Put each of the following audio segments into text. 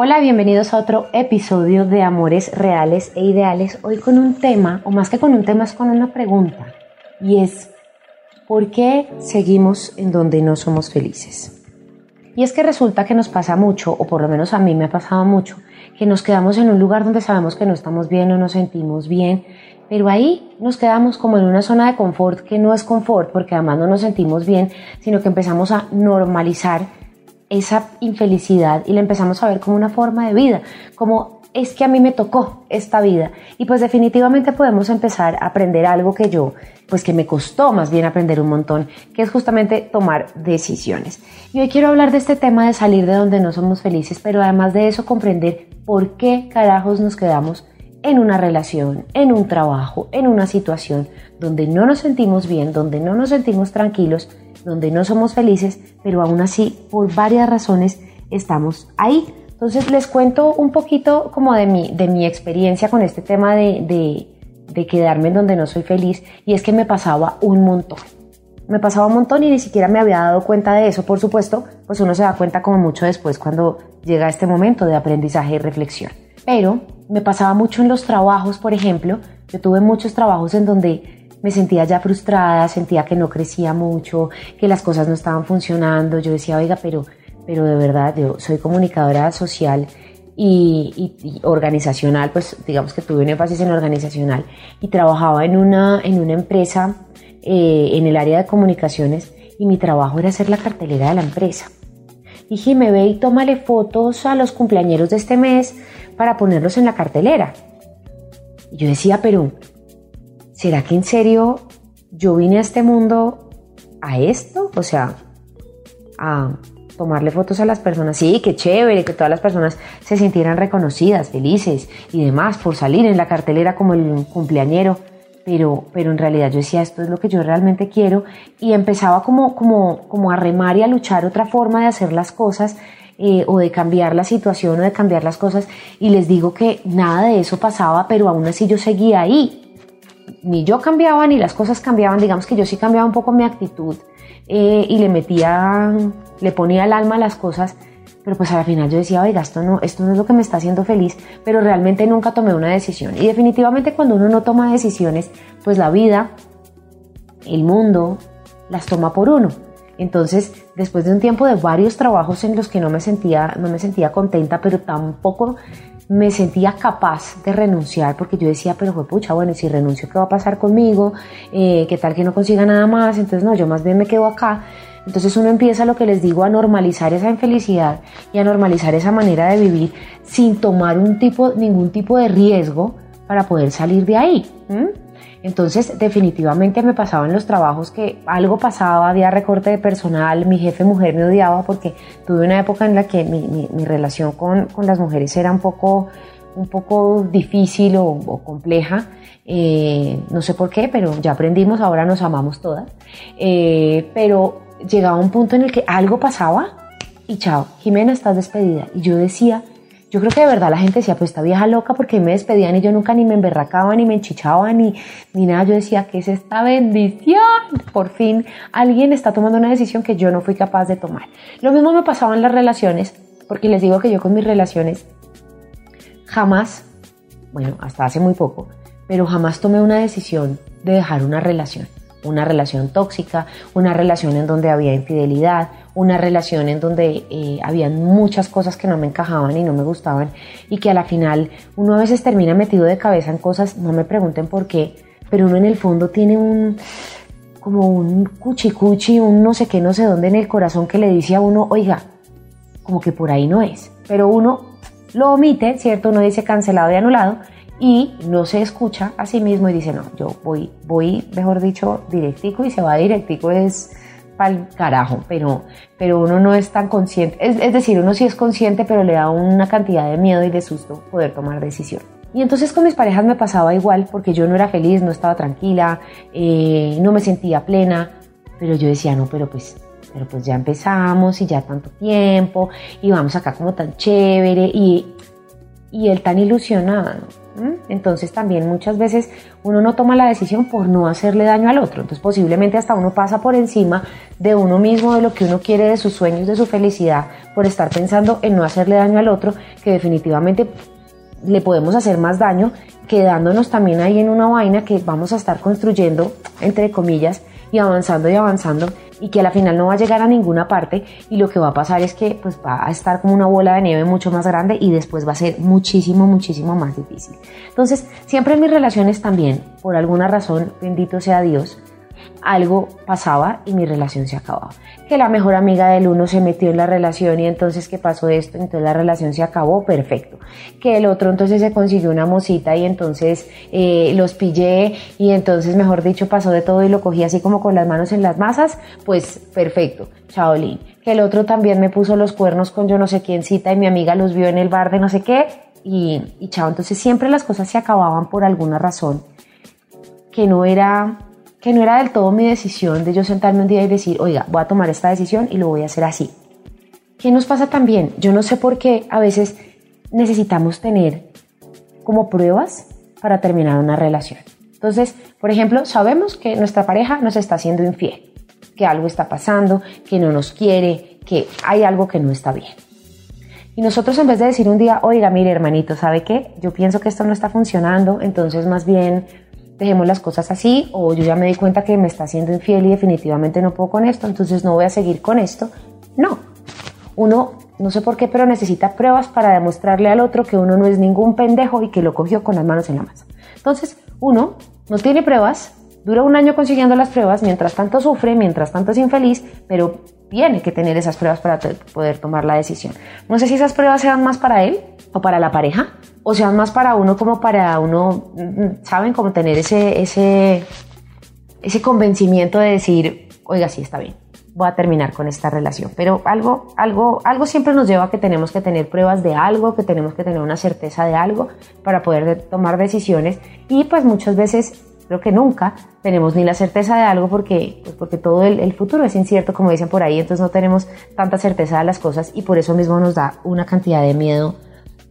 Hola, bienvenidos a otro episodio de Amores Reales e Ideales. Hoy con un tema, o más que con un tema, es con una pregunta. Y es, ¿por qué seguimos en donde no somos felices? Y es que resulta que nos pasa mucho, o por lo menos a mí me ha pasado mucho, que nos quedamos en un lugar donde sabemos que no estamos bien o nos sentimos bien, pero ahí nos quedamos como en una zona de confort que no es confort porque además no nos sentimos bien, sino que empezamos a normalizar esa infelicidad y la empezamos a ver como una forma de vida, como es que a mí me tocó esta vida y pues definitivamente podemos empezar a aprender algo que yo, pues que me costó más bien aprender un montón, que es justamente tomar decisiones. Y hoy quiero hablar de este tema de salir de donde no somos felices, pero además de eso comprender por qué carajos nos quedamos en una relación, en un trabajo, en una situación donde no nos sentimos bien, donde no nos sentimos tranquilos, donde no somos felices, pero aún así, por varias razones, estamos ahí. Entonces les cuento un poquito como de mi, de mi experiencia con este tema de, de, de quedarme en donde no soy feliz y es que me pasaba un montón. Me pasaba un montón y ni siquiera me había dado cuenta de eso, por supuesto, pues uno se da cuenta como mucho después cuando llega este momento de aprendizaje y reflexión. Pero me pasaba mucho en los trabajos, por ejemplo, yo tuve muchos trabajos en donde me sentía ya frustrada, sentía que no crecía mucho, que las cosas no estaban funcionando. Yo decía, oiga, pero, pero de verdad, yo soy comunicadora social y, organizacional, pues digamos que tuve un énfasis en organizacional y trabajaba en una, en una empresa eh, en el área de comunicaciones y mi trabajo era hacer la cartelera de la empresa. Y me ve y tómale fotos a los cumpleañeros de este mes para ponerlos en la cartelera. Y yo decía, pero ¿será que en serio yo vine a este mundo a esto? O sea, a tomarle fotos a las personas. Sí, qué chévere, que todas las personas se sintieran reconocidas, felices y demás por salir en la cartelera como el cumpleañero. Pero, pero en realidad yo decía, esto es lo que yo realmente quiero y empezaba como, como, como a remar y a luchar otra forma de hacer las cosas eh, o de cambiar la situación o de cambiar las cosas y les digo que nada de eso pasaba, pero aún así yo seguía ahí ni yo cambiaba ni las cosas cambiaban, digamos que yo sí cambiaba un poco mi actitud eh, y le metía, le ponía el alma a las cosas, pero pues al final yo decía, oiga, esto no, esto no es lo que me está haciendo feliz, pero realmente nunca tomé una decisión. Y definitivamente cuando uno no toma decisiones, pues la vida, el mundo, las toma por uno. Entonces, después de un tiempo de varios trabajos en los que no me sentía, no me sentía contenta, pero tampoco me sentía capaz de renunciar porque yo decía, pero pucha, bueno, si renuncio, ¿qué va a pasar conmigo? Eh, ¿Qué tal que no consiga nada más? Entonces, no, yo más bien me quedo acá. Entonces uno empieza, lo que les digo, a normalizar esa infelicidad y a normalizar esa manera de vivir sin tomar un tipo, ningún tipo de riesgo para poder salir de ahí. Entonces, definitivamente me pasaba en los trabajos que algo pasaba, había recorte de personal, mi jefe mujer me odiaba porque tuve una época en la que mi, relación con, con las mujeres era un poco, un poco difícil o, o compleja. Eh, no sé por qué, pero ya aprendimos, ahora nos amamos todas. Eh, pero llegaba un punto en el que algo pasaba y chao, Jimena, estás despedida. Y yo decía, yo creo que de verdad la gente decía, pues esta vieja loca porque me despedían y yo nunca ni me emberracaba, ni me enchichaba, ni, ni nada. Yo decía, ¿qué es esta bendición? Por fin alguien está tomando una decisión que yo no fui capaz de tomar. Lo mismo me pasaba en las relaciones, porque les digo que yo con mis relaciones jamás, bueno, hasta hace muy poco, pero jamás tomé una decisión de dejar una relación. Una relación tóxica, una relación en donde había infidelidad, una relación en donde eh, habían muchas cosas que no me encajaban y no me gustaban y que a la final uno a veces termina metido de cabeza en cosas, no me pregunten por qué, pero uno en el fondo tiene un como un cuchicuchi, un no sé qué, no sé dónde en el corazón que le dice a uno, oiga, como que por ahí no es, pero uno lo omite, ¿cierto? Uno dice cancelado y anulado y no se escucha a sí mismo y dice, no, yo voy, voy, mejor dicho, directico y se va directico es pa'l carajo, pero, pero uno no es tan consciente, es, es decir, uno sí es consciente, pero le da una cantidad de miedo y de susto poder tomar decisión. Y entonces con mis parejas me pasaba igual, porque yo no era feliz, no estaba tranquila, eh, no me sentía plena, pero yo decía, no, pero pues, pero pues ya empezamos y ya tanto tiempo, y vamos acá como tan chévere, y él tan ilusionado. Entonces también muchas veces uno no toma la decisión por no hacerle daño al otro. Entonces posiblemente hasta uno pasa por encima de uno mismo, de lo que uno quiere, de sus sueños, de su felicidad, por estar pensando en no hacerle daño al otro, que definitivamente le podemos hacer más daño quedándonos también ahí en una vaina que vamos a estar construyendo, entre comillas, y avanzando y avanzando y que a la final no va a llegar a ninguna parte y lo que va a pasar es que pues va a estar como una bola de nieve mucho más grande y después va a ser muchísimo, muchísimo más difícil. Entonces, siempre en mis relaciones también, por alguna razón, bendito sea Dios, algo pasaba y mi relación se acababa. Que la mejor amiga del uno se metió en la relación y entonces ¿qué pasó esto? Entonces la relación se acabó, perfecto. Que el otro entonces se consiguió una mosita y entonces eh, los pillé y entonces mejor dicho pasó de todo y lo cogí así como con las manos en las masas, pues perfecto, chaolín. Que el otro también me puso los cuernos con yo no sé quién cita y mi amiga los vio en el bar de no sé qué y, y chao. Entonces siempre las cosas se acababan por alguna razón que no era que no era del todo mi decisión de yo sentarme un día y decir, oiga, voy a tomar esta decisión y lo voy a hacer así. ¿Qué nos pasa también? Yo no sé por qué a veces necesitamos tener como pruebas para terminar una relación. Entonces, por ejemplo, sabemos que nuestra pareja nos está haciendo infiel, que algo está pasando, que no nos quiere, que hay algo que no está bien. Y nosotros en vez de decir un día, oiga, mire hermanito, ¿sabe qué? Yo pienso que esto no está funcionando, entonces más bien dejemos las cosas así o yo ya me di cuenta que me está haciendo infiel y definitivamente no puedo con esto, entonces no voy a seguir con esto. No, uno, no sé por qué, pero necesita pruebas para demostrarle al otro que uno no es ningún pendejo y que lo cogió con las manos en la masa. Entonces, uno no tiene pruebas, dura un año consiguiendo las pruebas, mientras tanto sufre, mientras tanto es infeliz, pero tiene que tener esas pruebas para poder tomar la decisión. No sé si esas pruebas sean más para él o para la pareja, o sean más para uno como para uno, ¿saben? Como tener ese, ese, ese convencimiento de decir, oiga, sí, está bien, voy a terminar con esta relación. Pero algo, algo, algo siempre nos lleva a que tenemos que tener pruebas de algo, que tenemos que tener una certeza de algo para poder tomar decisiones. Y pues muchas veces creo que nunca tenemos ni la certeza de algo porque, pues porque todo el, el, futuro es incierto, como dicen por ahí, entonces no tenemos tanta certeza de las cosas y por eso mismo nos da una cantidad de miedo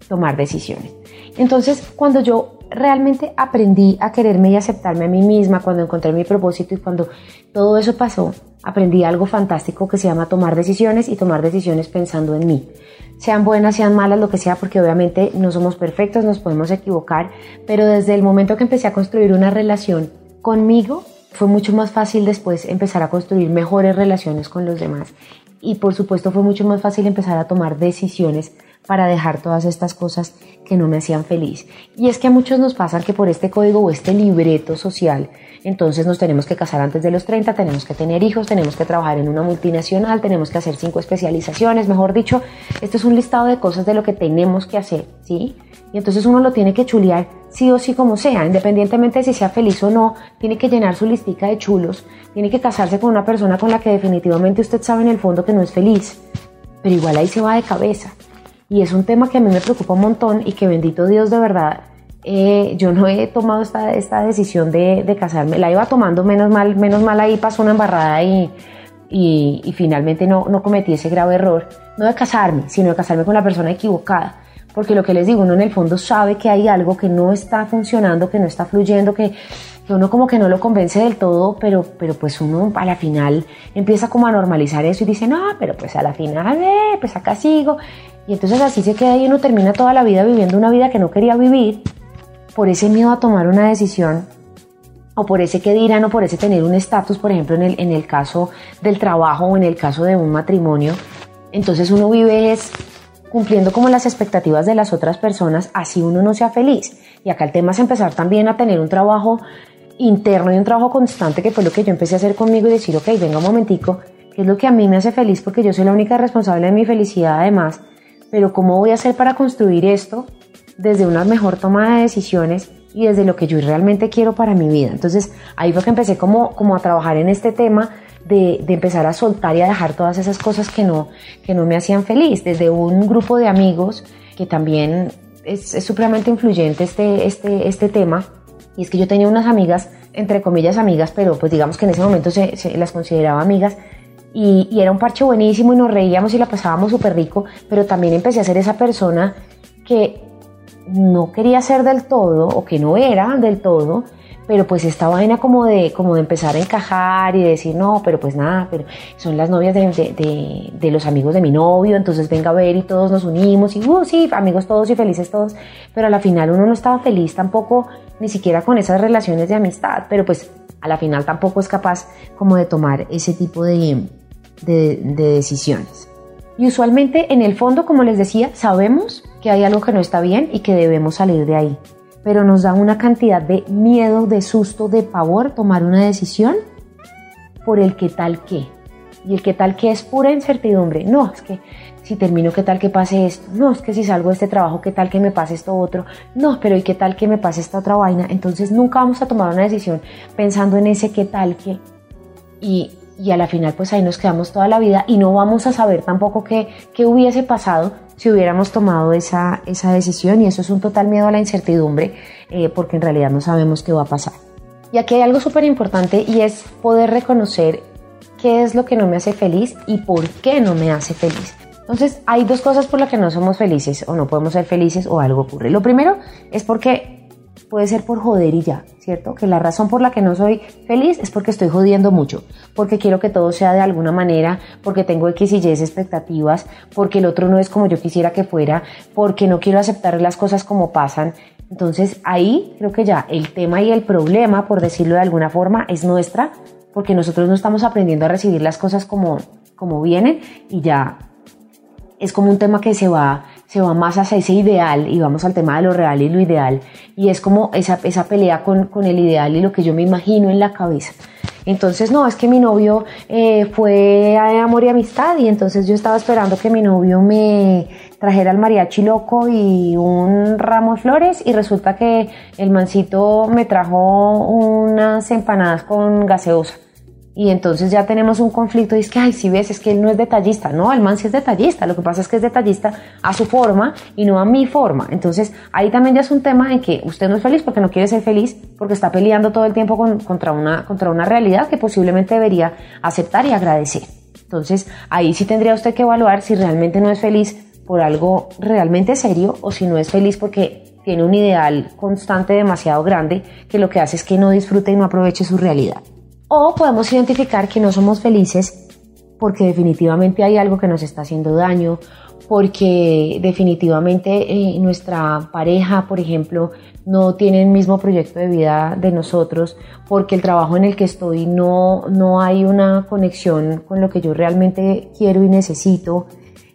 tomar decisiones. Entonces, cuando yo realmente aprendí a quererme y aceptarme a mí misma, cuando encontré mi propósito y cuando todo eso pasó, aprendí algo fantástico que se llama tomar decisiones y tomar decisiones pensando en mí. Sean buenas, sean malas, lo que sea, porque obviamente no somos perfectos, nos podemos equivocar, pero desde el momento que empecé a construir una relación conmigo, fue mucho más fácil después empezar a construir mejores relaciones con los demás. Y por supuesto fue mucho más fácil empezar a tomar decisiones para dejar todas estas cosas que no me hacían feliz. Y es que a muchos nos pasa que por este código o este libreto social, entonces nos tenemos que casar antes de los 30, tenemos que tener hijos, tenemos que trabajar en una multinacional, tenemos que hacer cinco especializaciones, mejor dicho, esto es un listado de cosas de lo que tenemos que hacer, ¿sí? Y entonces uno lo tiene que chulear sí o sí como sea, independientemente de si sea feliz o no, tiene que llenar su listica de chulos, tiene que casarse con una persona con la que definitivamente usted sabe en el fondo que no es feliz, pero igual ahí se va de cabeza. Y es un tema que a mí me preocupa un montón y que bendito Dios de verdad, eh, yo no he tomado esta, esta decisión de, de, casarme. La iba tomando menos mal, menos mal ahí pasó una embarrada y, y, y, finalmente no, no cometí ese grave error, no de casarme, sino de casarme con la persona equivocada. Porque lo que les digo, uno en el fondo sabe que hay algo que no está funcionando, que no está fluyendo, que, que uno como que no lo convence del todo, pero, pero pues uno a la final empieza como a normalizar eso y dice, no, pero pues a la final, eh, pues acá sigo. Y entonces así se queda y uno termina toda la vida viviendo una vida que no quería vivir por ese miedo a tomar una decisión o por ese que dirán o por ese tener un estatus, por ejemplo, en el, en el caso del trabajo o en el caso de un matrimonio. Entonces uno vive es cumpliendo como las expectativas de las otras personas, así uno no sea feliz. Y acá el tema es empezar también a tener un trabajo interno y un trabajo constante, que fue lo que yo empecé a hacer conmigo y decir, ok, venga un momentico, ¿qué es lo que a mí me hace feliz? Porque yo soy la única responsable de mi felicidad además pero ¿cómo voy a hacer para construir esto desde una mejor toma de decisiones y desde lo que yo realmente quiero para mi vida. Entonces ahí fue que empecé como, como a trabajar en este tema de, de, empezar a soltar y a dejar todas esas cosas que no, que no me hacían feliz. Desde un grupo de amigos que también es, es supremamente influyente este, este, este tema. Y es que yo tenía unas amigas, entre comillas amigas, pero pues digamos que en ese momento se, se las consideraba amigas. Y, era un parche buenísimo y nos reíamos y la pasábamos súper rico, pero también empecé a ser esa persona que no quería ser del todo o que no era del todo, pero pues esta vaina como de, como de empezar a encajar y de decir, no, pero pues nada, pero son las novias de, de, los amigos de mi novio, entonces venga a ver y todos nos unimos y, uh, sí, amigos todos y felices todos, pero a la final uno no estaba feliz tampoco, ni siquiera con esas relaciones de amistad, pero pues a la final tampoco es capaz como de tomar ese tipo de, de decisiones. Y usualmente en el fondo, como les decía, sabemos que hay algo que no está bien y que debemos salir de ahí. Pero nos da una cantidad de miedo, de susto, de pavor tomar una decisión por el qué tal qué. Y el qué tal qué es pura incertidumbre. No, es que si termino, qué tal que pase esto. No, es que si salgo de este trabajo, qué tal que me pase esto otro. No, pero ¿y qué tal que me pase esta otra vaina? Entonces nunca vamos a tomar una decisión pensando en ese qué tal que. Y y a la final pues ahí nos quedamos toda la vida y no vamos a saber tampoco qué, qué hubiese pasado si hubiéramos tomado esa, esa decisión y eso es un total miedo a la incertidumbre eh, porque en realidad no sabemos qué va a pasar. Y aquí hay algo súper importante y es poder reconocer qué es lo que no me hace feliz y por qué no me hace feliz. Entonces hay dos cosas por las que no somos felices o no podemos ser felices o algo ocurre. Lo primero es porque puede ser por joder y ya, ¿cierto? Que la razón por la que no soy feliz es porque estoy jodiendo mucho, porque quiero que todo sea de alguna manera, porque tengo X y Y expectativas, porque el otro no es como yo quisiera que fuera, porque no quiero aceptar las cosas como pasan. Entonces ahí creo que ya el tema y el problema, por decirlo de alguna forma, es nuestra, porque nosotros no estamos aprendiendo a recibir las cosas como, como vienen y ya es como un tema que se va se va más hacia ese ideal y vamos al tema de lo real y lo ideal y es como esa, esa pelea con, con el ideal y lo que yo me imagino en la cabeza. Entonces, no, es que mi novio eh, fue a amor y amistad y entonces yo estaba esperando que mi novio me trajera el mariachi loco y un ramo de flores y resulta que el mancito me trajo unas empanadas con gaseosa y entonces ya tenemos un conflicto y es que, ay, si ves, es que él no es detallista. No, el man sí es detallista. Lo que pasa es que es detallista a su forma y no a mi forma. Entonces ahí también ya es un tema en que usted no es feliz porque no quiere ser feliz, porque está peleando todo el tiempo con, contra, una, contra una realidad que posiblemente debería aceptar y agradecer. Entonces ahí sí tendría usted que evaluar si realmente no es feliz por algo realmente serio o si no es feliz porque tiene un ideal constante demasiado grande que lo que hace es que no disfrute y no aproveche su realidad. O podemos identificar que no somos felices porque definitivamente hay algo que nos está haciendo daño, porque definitivamente eh, nuestra pareja, por ejemplo, no tiene el mismo proyecto de vida de nosotros, porque el trabajo en el que estoy no, no hay una conexión con lo que yo realmente quiero y necesito,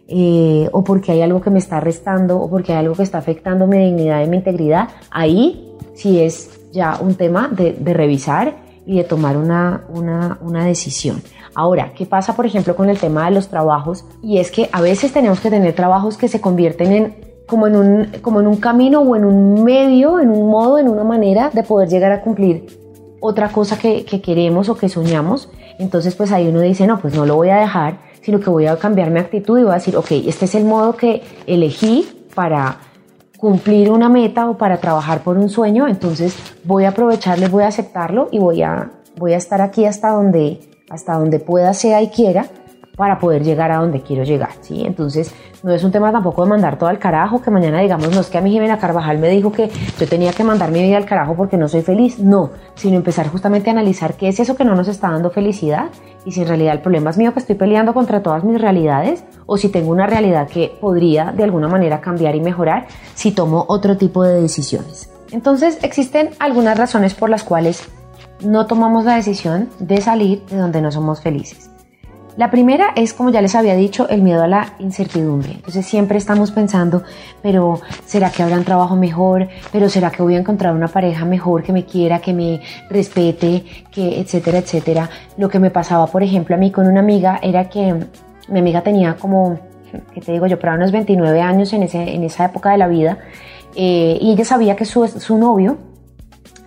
eh, o porque hay algo que me está restando, o porque hay algo que está afectando mi dignidad y mi integridad, ahí sí es ya un tema de, de revisar y de tomar una, una, una, decisión. Ahora, ¿qué pasa, por ejemplo, con el tema de los trabajos? Y es que a veces tenemos que tener trabajos que se convierten en como en un, como en un camino o en un medio, en un modo, en una manera de poder llegar a cumplir otra cosa que, que queremos o que soñamos. Entonces, pues ahí uno dice, no, pues no lo voy a dejar, sino que voy a cambiar mi actitud y voy a decir, ok, este es el modo que elegí para cumplir una meta o para trabajar por un sueño, entonces voy a aprovecharle, voy a aceptarlo y voy a, voy a estar aquí hasta donde, hasta donde pueda, sea y quiera para poder llegar a donde quiero llegar, ¿sí? Entonces, no es un tema tampoco de mandar todo al carajo, que mañana digamos, no es que a mí Jimena Carvajal me dijo que yo tenía que mandar mi vida al carajo porque no soy feliz, no, sino empezar justamente a analizar qué es eso que no nos está dando felicidad y si en realidad el problema es mío que estoy peleando contra todas mis realidades o si tengo una realidad que podría de alguna manera cambiar y mejorar si tomo otro tipo de decisiones. Entonces, existen algunas razones por las cuales no tomamos la decisión de salir de donde no somos felices. La primera es, como ya les había dicho, el miedo a la incertidumbre. Entonces siempre estamos pensando, pero ¿será que habrá un trabajo mejor? ¿Pero será que voy a encontrar una pareja mejor que me quiera, que me respete, que etcétera, etcétera? Lo que me pasaba, por ejemplo, a mí con una amiga era que mi amiga tenía como, ¿qué te digo yo? Para unos 29 años en, ese, en esa época de la vida eh, y ella sabía que su, su novio,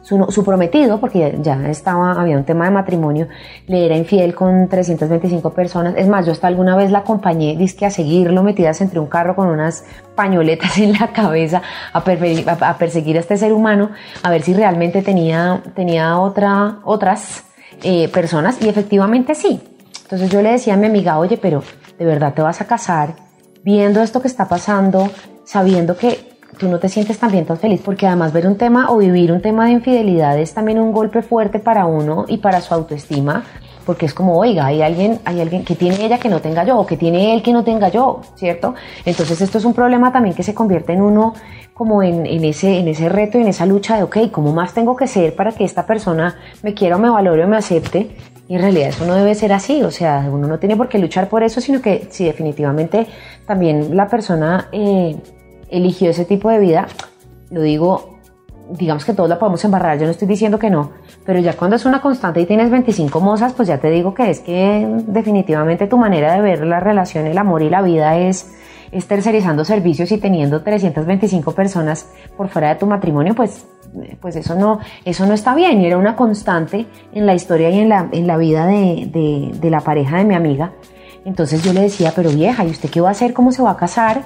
su, prometido, porque ya estaba, había un tema de matrimonio, le era infiel con 325 personas. Es más, yo hasta alguna vez la acompañé, dizque a seguirlo metidas entre un carro con unas pañoletas en la cabeza a, perseguir a, este ser humano, a ver si realmente tenía, tenía otra, otras eh, personas, y efectivamente sí. Entonces yo le decía a mi amiga, oye, pero ¿de verdad te vas a casar viendo esto que está pasando, sabiendo que tú no te sientes también tan feliz, porque además ver un tema o vivir un tema de infidelidad es también un golpe fuerte para uno y para su autoestima, porque es como, oiga, hay alguien, hay alguien que tiene ella que no tenga yo, o que tiene él que no tenga yo, ¿cierto? Entonces esto es un problema también que se convierte en uno como en, en ese, en ese reto, en esa lucha de, ok, ¿cómo más tengo que ser para que esta persona me quiera o me valore o me acepte? Y en realidad eso no debe ser así, o sea, uno no tiene por qué luchar por eso, sino que si definitivamente también la persona... Eh, eligió ese tipo de vida, lo digo, digamos que todos la podemos embarrar, yo no estoy diciendo que no, pero ya cuando es una constante y tienes 25 mozas, pues ya te digo que es que definitivamente tu manera de ver la relación, el amor y la vida es, es tercerizando servicios y teniendo 325 personas por fuera de tu matrimonio, pues, pues eso, no, eso no está bien. Y era una constante en la historia y en la, en la vida de, de, de la pareja de mi amiga. Entonces yo le decía, pero vieja, ¿y usted qué va a hacer? ¿Cómo se va a casar?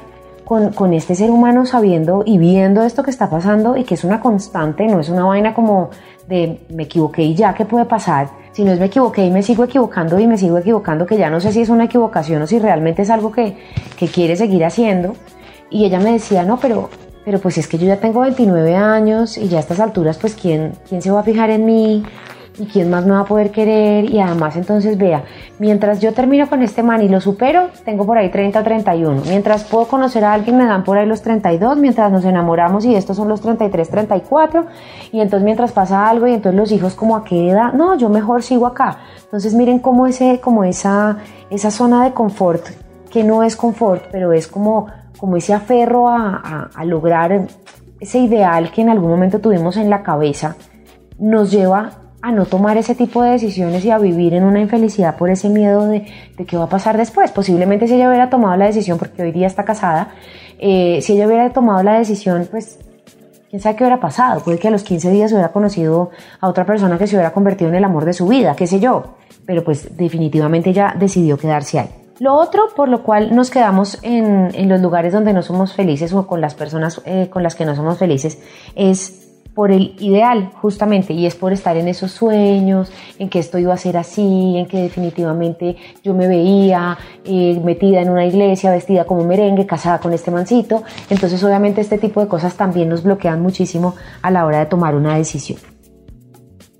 Con, este ser humano sabiendo y viendo esto que está pasando y que es una constante, no es una vaina como de me equivoqué y ya, ¿qué puede pasar? Si no es me equivoqué y me sigo equivocando y me sigo equivocando, que ya no sé si es una equivocación o si realmente es algo que, que quiere seguir haciendo. Y ella me decía, no, pero, pero pues es que yo ya tengo 29 años y ya a estas alturas, pues ¿quién, quién se va a fijar en mí? Y quién más me va a poder querer y además entonces vea, mientras yo termino con este man y lo supero, tengo por ahí 30 o 31, mientras puedo conocer a alguien me dan por ahí los 32, mientras nos enamoramos y estos son los 33, 34 y entonces mientras pasa algo y entonces los hijos como a qué edad, no, yo mejor sigo acá. Entonces miren cómo ese como esa esa zona de confort que no es confort, pero es como como ese aferro a, a, lograr ese ideal que en algún momento tuvimos en la cabeza nos lleva a no tomar ese tipo de decisiones y a vivir en una infelicidad por ese miedo de, de qué va a pasar después. Posiblemente si ella hubiera tomado la decisión, porque hoy día está casada, eh, si ella hubiera tomado la decisión, pues quién sabe qué hubiera pasado. Puede que a los 15 días hubiera conocido a otra persona que se hubiera convertido en el amor de su vida, qué sé yo. Pero pues definitivamente ella decidió quedarse ahí. Lo otro por lo cual nos quedamos en, en los lugares donde no somos felices o con las personas eh, con las que no somos felices es por el ideal justamente y es por estar en esos sueños, en que esto iba a ser así, en que definitivamente yo me veía eh, metida en una iglesia, vestida como merengue, casada con este mancito. Entonces obviamente este tipo de cosas también nos bloquean muchísimo a la hora de tomar una decisión.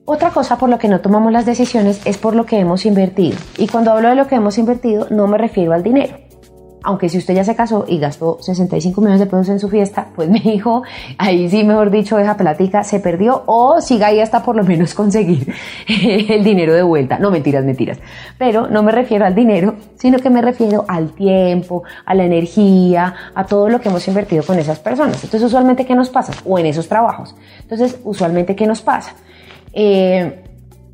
Otra cosa por lo que no tomamos las decisiones es por lo que hemos invertido. Y cuando hablo de lo que hemos invertido no me refiero al dinero aunque si usted ya se casó y gastó 65 millones de pesos en su fiesta, pues mi hijo, ahí sí, mejor dicho, esa plática se perdió o siga ahí hasta por lo menos conseguir el dinero de vuelta. No, mentiras, mentiras. Pero no me refiero al dinero, sino que me refiero al tiempo, a la energía, a todo lo que hemos invertido con esas personas. Entonces, usualmente, ¿qué nos pasa? O en esos trabajos. Entonces, usualmente, ¿qué nos pasa? Eh,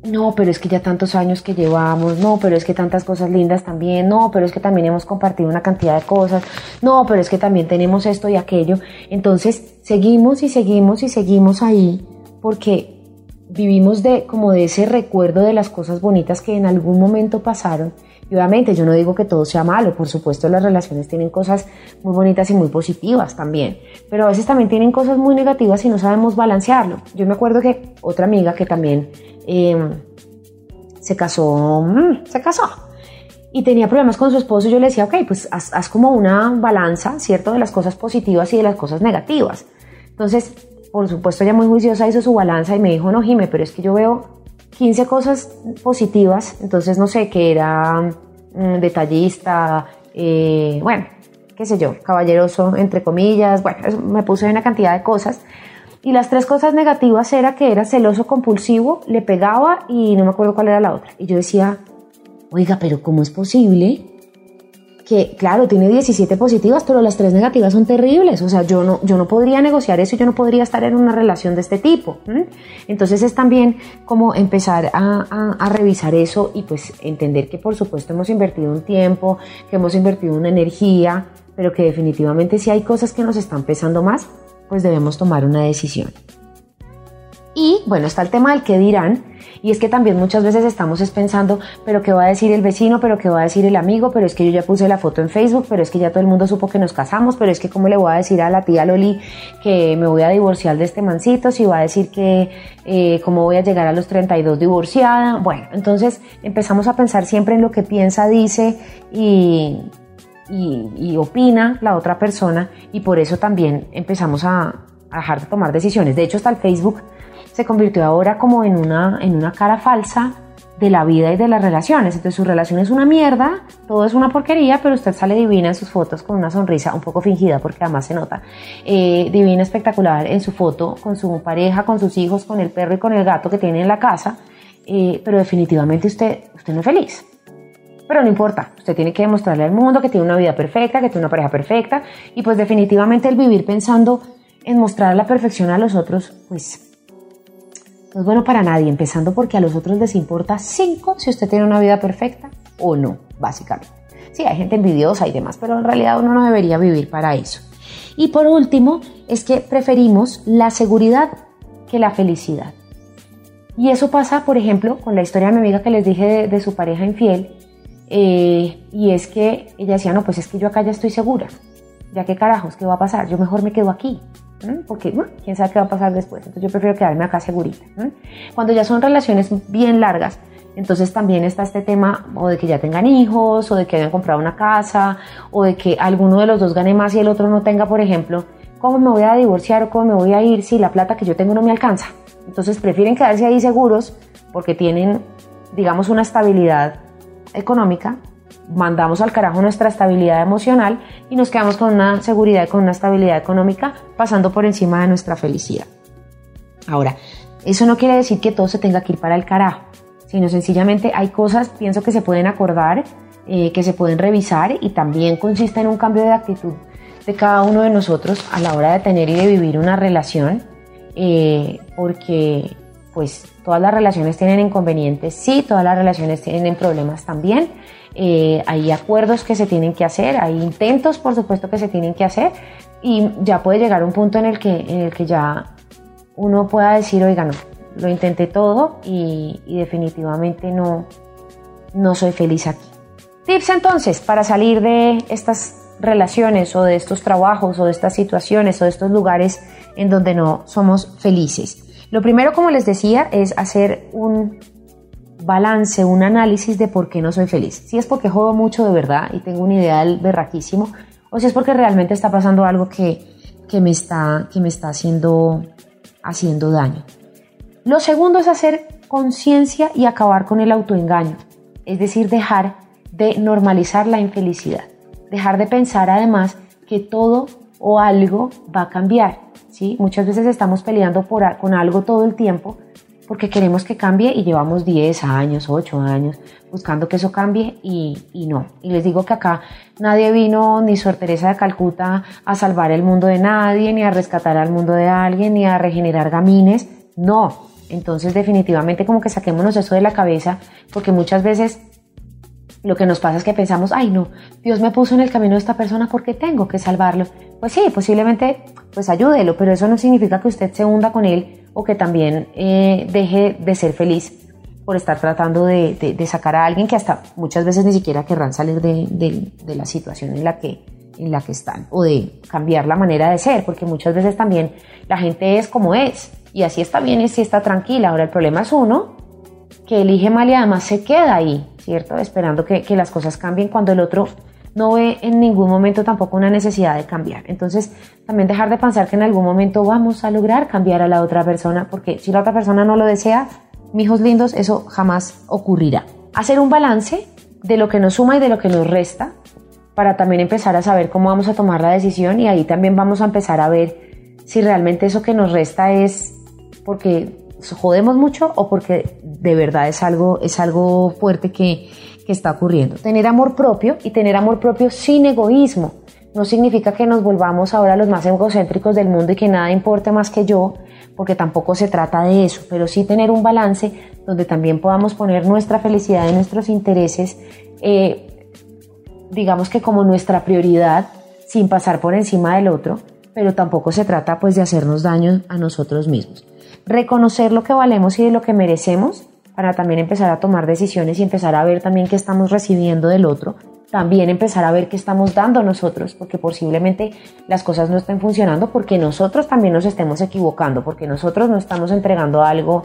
no, pero es que ya tantos años que llevamos, no, pero es que tantas cosas lindas también, no, pero es que también hemos compartido una cantidad de cosas, no, pero es que también tenemos esto y aquello. Entonces seguimos y seguimos y seguimos ahí porque vivimos de como de ese recuerdo de las cosas bonitas que en algún momento pasaron. Y obviamente yo no digo que todo sea malo, por supuesto las relaciones tienen cosas muy bonitas y muy positivas también, pero a veces también tienen cosas muy negativas y no sabemos balancearlo. Yo me acuerdo que otra amiga que también eh, se casó, mm, se casó y tenía problemas con su esposo, yo le decía, ok, pues haz, haz, como una balanza, ¿cierto? De las cosas positivas y de las cosas negativas. Entonces, por supuesto, ella muy juiciosa hizo su balanza y me dijo, no, Jime, pero es que yo veo 15 cosas positivas, entonces no sé, que era mm, detallista, eh, bueno, qué sé yo, caballeroso, entre comillas, bueno, me puse una cantidad de cosas. Y las tres cosas negativas era que era celoso compulsivo, le pegaba y no me acuerdo cuál era la otra. Y yo decía, oiga, pero ¿cómo es posible? Que, claro, tiene 17 positivas, pero las tres negativas son terribles. O sea, yo no, yo no podría negociar eso, yo no podría estar en una relación de este tipo. Entonces es también como empezar a, a, a, revisar eso y pues entender que por supuesto hemos invertido un tiempo, que hemos invertido una energía, pero que definitivamente si hay cosas que nos están pesando más, pues debemos tomar una decisión. Y bueno, está el tema del qué dirán, y es que también muchas veces estamos pensando, pero qué va a decir el vecino, pero qué va a decir el amigo, pero es que yo ya puse la foto en Facebook, pero es que ya todo el mundo supo que nos casamos, pero es que cómo le voy a decir a la tía Loli que me voy a divorciar de este mancito, si va a decir que eh, cómo voy a llegar a los 32 divorciada. Bueno, entonces empezamos a pensar siempre en lo que piensa, dice y, y, opina la otra persona y por eso también empezamos a, a dejar de tomar decisiones. De hecho, hasta el Facebook se convirtió ahora como en una, en una cara falsa de la vida y de las relaciones. Entonces su relación es una mierda, todo es una porquería, pero usted sale divina en sus fotos con una sonrisa un poco fingida porque además se nota. Eh, divina, espectacular en su foto con su pareja, con sus hijos, con el perro y con el gato que tiene en la casa, eh, pero definitivamente usted, usted no es feliz. Pero no importa, usted tiene que demostrarle al mundo que tiene una vida perfecta, que tiene una pareja perfecta y pues definitivamente el vivir pensando en mostrar la perfección a los otros, pues no es bueno para nadie, empezando porque a los otros les importa cinco si usted tiene una vida perfecta o no, básicamente. Sí, hay gente envidiosa y demás, pero en realidad uno no debería vivir para eso. Y por último, es que preferimos la seguridad que la felicidad. Y eso pasa, por ejemplo, con la historia de mi amiga que les dije de, su pareja infiel. Eh, y es que ella decía, no, pues es que yo acá ya estoy segura. Ya qué carajos, ¿qué va a pasar? Yo mejor me quedo aquí porque quién sabe qué va a pasar después. Entonces yo prefiero quedarme acá segurita. Cuando ya son relaciones bien largas, entonces también está este tema o de que ya tengan hijos, o de que hayan comprado una casa, o de que alguno de los dos gane más y el otro no tenga, por ejemplo, ¿cómo me voy a divorciar o cómo me voy a ir si la plata que yo tengo no me alcanza? Entonces prefieren quedarse ahí seguros porque tienen, digamos, una estabilidad económica mandamos al carajo nuestra estabilidad emocional y nos quedamos con una seguridad con una estabilidad económica pasando por encima de nuestra felicidad. Ahora, eso no quiere decir que todo se tenga que ir para el carajo, sino sencillamente hay cosas, pienso que se pueden acordar, eh, que se pueden revisar y también consiste en un cambio de actitud de cada uno de nosotros a la hora de tener y de vivir una relación, eh, porque pues todas las relaciones tienen inconvenientes, sí, todas las relaciones tienen problemas también, eh, hay acuerdos que se tienen que hacer, hay intentos, por supuesto, que se tienen que hacer y ya puede llegar un punto en el que, en el que ya uno pueda decir, oiga, no, lo intenté todo y, definitivamente no, no soy feliz aquí. Tips entonces para salir de estas relaciones o de estos trabajos o de estas situaciones o de estos lugares en donde no somos felices. Lo primero, como les decía, es hacer un balance, un análisis de por qué no soy feliz. Si es porque jodo mucho de verdad y tengo un ideal berraquísimo, o si es porque realmente está pasando algo que, me, está, que me está haciendo, haciendo daño. Lo segundo es hacer conciencia y acabar con el autoengaño, es decir, dejar de normalizar la infelicidad, dejar de pensar además que todo o algo va a cambiar. ¿sí? Muchas veces estamos peleando por, con algo todo el tiempo porque queremos que cambie y llevamos 10 años, 8 años buscando que eso cambie y, no. Y les digo que acá nadie vino ni Sor Teresa de Calcuta a salvar el mundo de nadie, ni a rescatar al mundo de alguien, ni a regenerar gamines. No. Entonces definitivamente como que saquémonos eso de la cabeza porque muchas veces lo que nos pasa es que pensamos, ay no, Dios me puso en el camino de esta persona porque tengo que salvarlo. Pues sí, posiblemente pues ayúdelo, pero eso no significa que usted se hunda con él o que también eh, deje de ser feliz por estar tratando de, sacar a alguien que hasta muchas veces ni siquiera querrán salir de, la situación en la, que, están o de cambiar la manera de ser, porque muchas veces también la gente es como es y así está bien y así está tranquila. Ahora el problema es uno que elige mal y además se queda ahí, ¿cierto? Esperando que las cosas cambien cuando el otro no ve en ningún momento tampoco una necesidad de cambiar. Entonces, también dejar de pensar que en algún momento vamos a lograr cambiar a la otra persona, porque si la otra persona no lo desea, hijos lindos, eso jamás ocurrirá. Hacer un balance de lo que nos suma y de lo que nos resta, para también empezar a saber cómo vamos a tomar la decisión y ahí también vamos a empezar a ver si realmente eso que nos resta es porque jodemos mucho o porque de verdad es algo, es algo fuerte que, que está ocurriendo. Tener amor propio y tener amor propio sin egoísmo. No significa que nos volvamos ahora los más egocéntricos del mundo y que nada importe más que yo, porque tampoco se trata de eso, pero sí tener un balance donde también podamos poner nuestra felicidad y nuestros intereses, eh, digamos que como nuestra prioridad, sin pasar por encima del otro, pero tampoco se trata pues de hacernos daño a nosotros mismos. Reconocer lo que valemos y de lo que merecemos para también empezar a tomar decisiones y empezar a ver también qué estamos recibiendo del otro, también empezar a ver qué estamos dando nosotros, porque posiblemente las cosas no estén funcionando, porque nosotros también nos estemos equivocando, porque nosotros no estamos entregando algo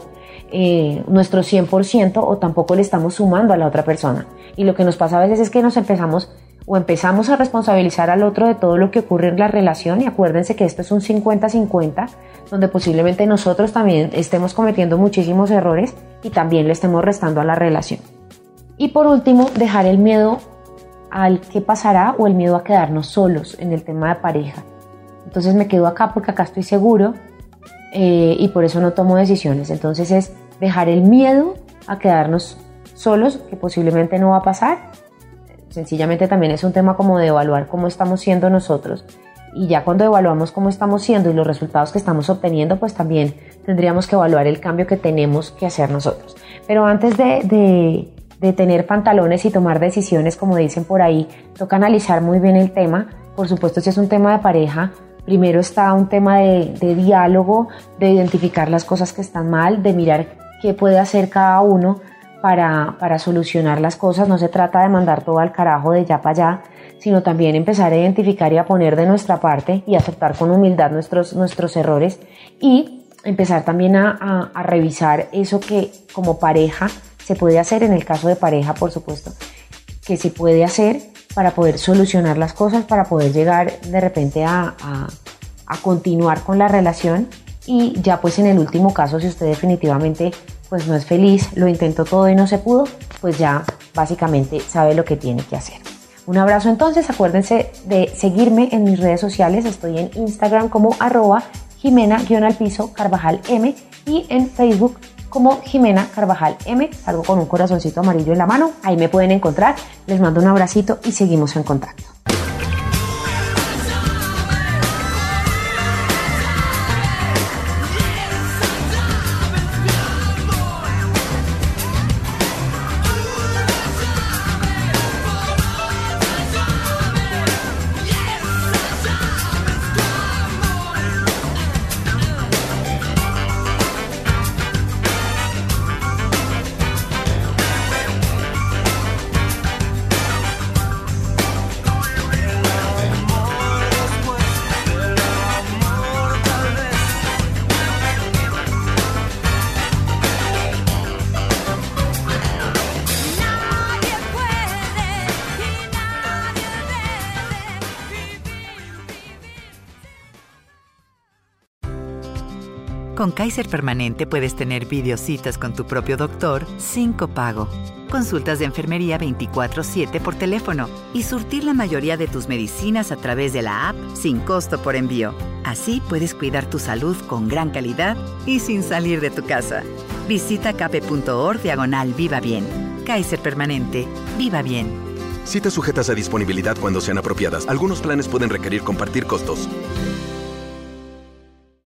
eh, nuestro 100% o tampoco le estamos sumando a la otra persona. Y lo que nos pasa a veces es que nos empezamos o empezamos a responsabilizar al otro de todo lo que ocurre en la relación y acuérdense que esto es un 50-50 donde posiblemente nosotros también estemos cometiendo muchísimos errores y también le estemos restando a la relación. Y por último, dejar el miedo al qué pasará o el miedo a quedarnos solos en el tema de pareja. Entonces me quedo acá porque acá estoy seguro eh, y por eso no tomo decisiones. Entonces es dejar el miedo a quedarnos solos, que posiblemente no va a pasar. Sencillamente también es un tema como de evaluar cómo estamos siendo nosotros. Y ya cuando evaluamos cómo estamos siendo y los resultados que estamos obteniendo, pues también tendríamos que evaluar el cambio que tenemos que hacer nosotros. Pero antes de de tener pantalones y tomar decisiones, como dicen por ahí, toca analizar muy bien el tema. Por supuesto, si es un tema de pareja, primero está un tema de, diálogo, de identificar las cosas que están mal, de mirar qué puede hacer cada uno para, para solucionar las cosas. No se trata de mandar todo al carajo de ya para allá, sino también empezar a identificar y a poner de nuestra parte y aceptar con humildad nuestros, nuestros errores y empezar también a, a revisar eso que como pareja se puede hacer en el caso de pareja, por supuesto, que se puede hacer para poder solucionar las cosas, para poder llegar de repente a, continuar con la relación y ya pues en el último caso, si usted definitivamente pues no es feliz, lo intentó todo y no se pudo, pues ya básicamente sabe lo que tiene que hacer. Un abrazo entonces, acuérdense de seguirme en mis redes sociales, estoy en Instagram como arroba Jimena-Piso Carvajal M y en Facebook como Jimena Carvajal M. Salgo con un corazoncito amarillo en la mano. Ahí me pueden encontrar. Les mando un abracito y seguimos en contacto. Con Kaiser Permanente puedes tener videocitas con tu propio doctor sin copago, consultas de enfermería 24/7 por teléfono y surtir la mayoría de tus medicinas a través de la app sin costo por envío. Así puedes cuidar tu salud con gran calidad y sin salir de tu casa. Visita cape.org diagonal Viva Bien. Kaiser Permanente. Viva Bien. Citas sujetas a disponibilidad cuando sean apropiadas. Algunos planes pueden requerir compartir costos.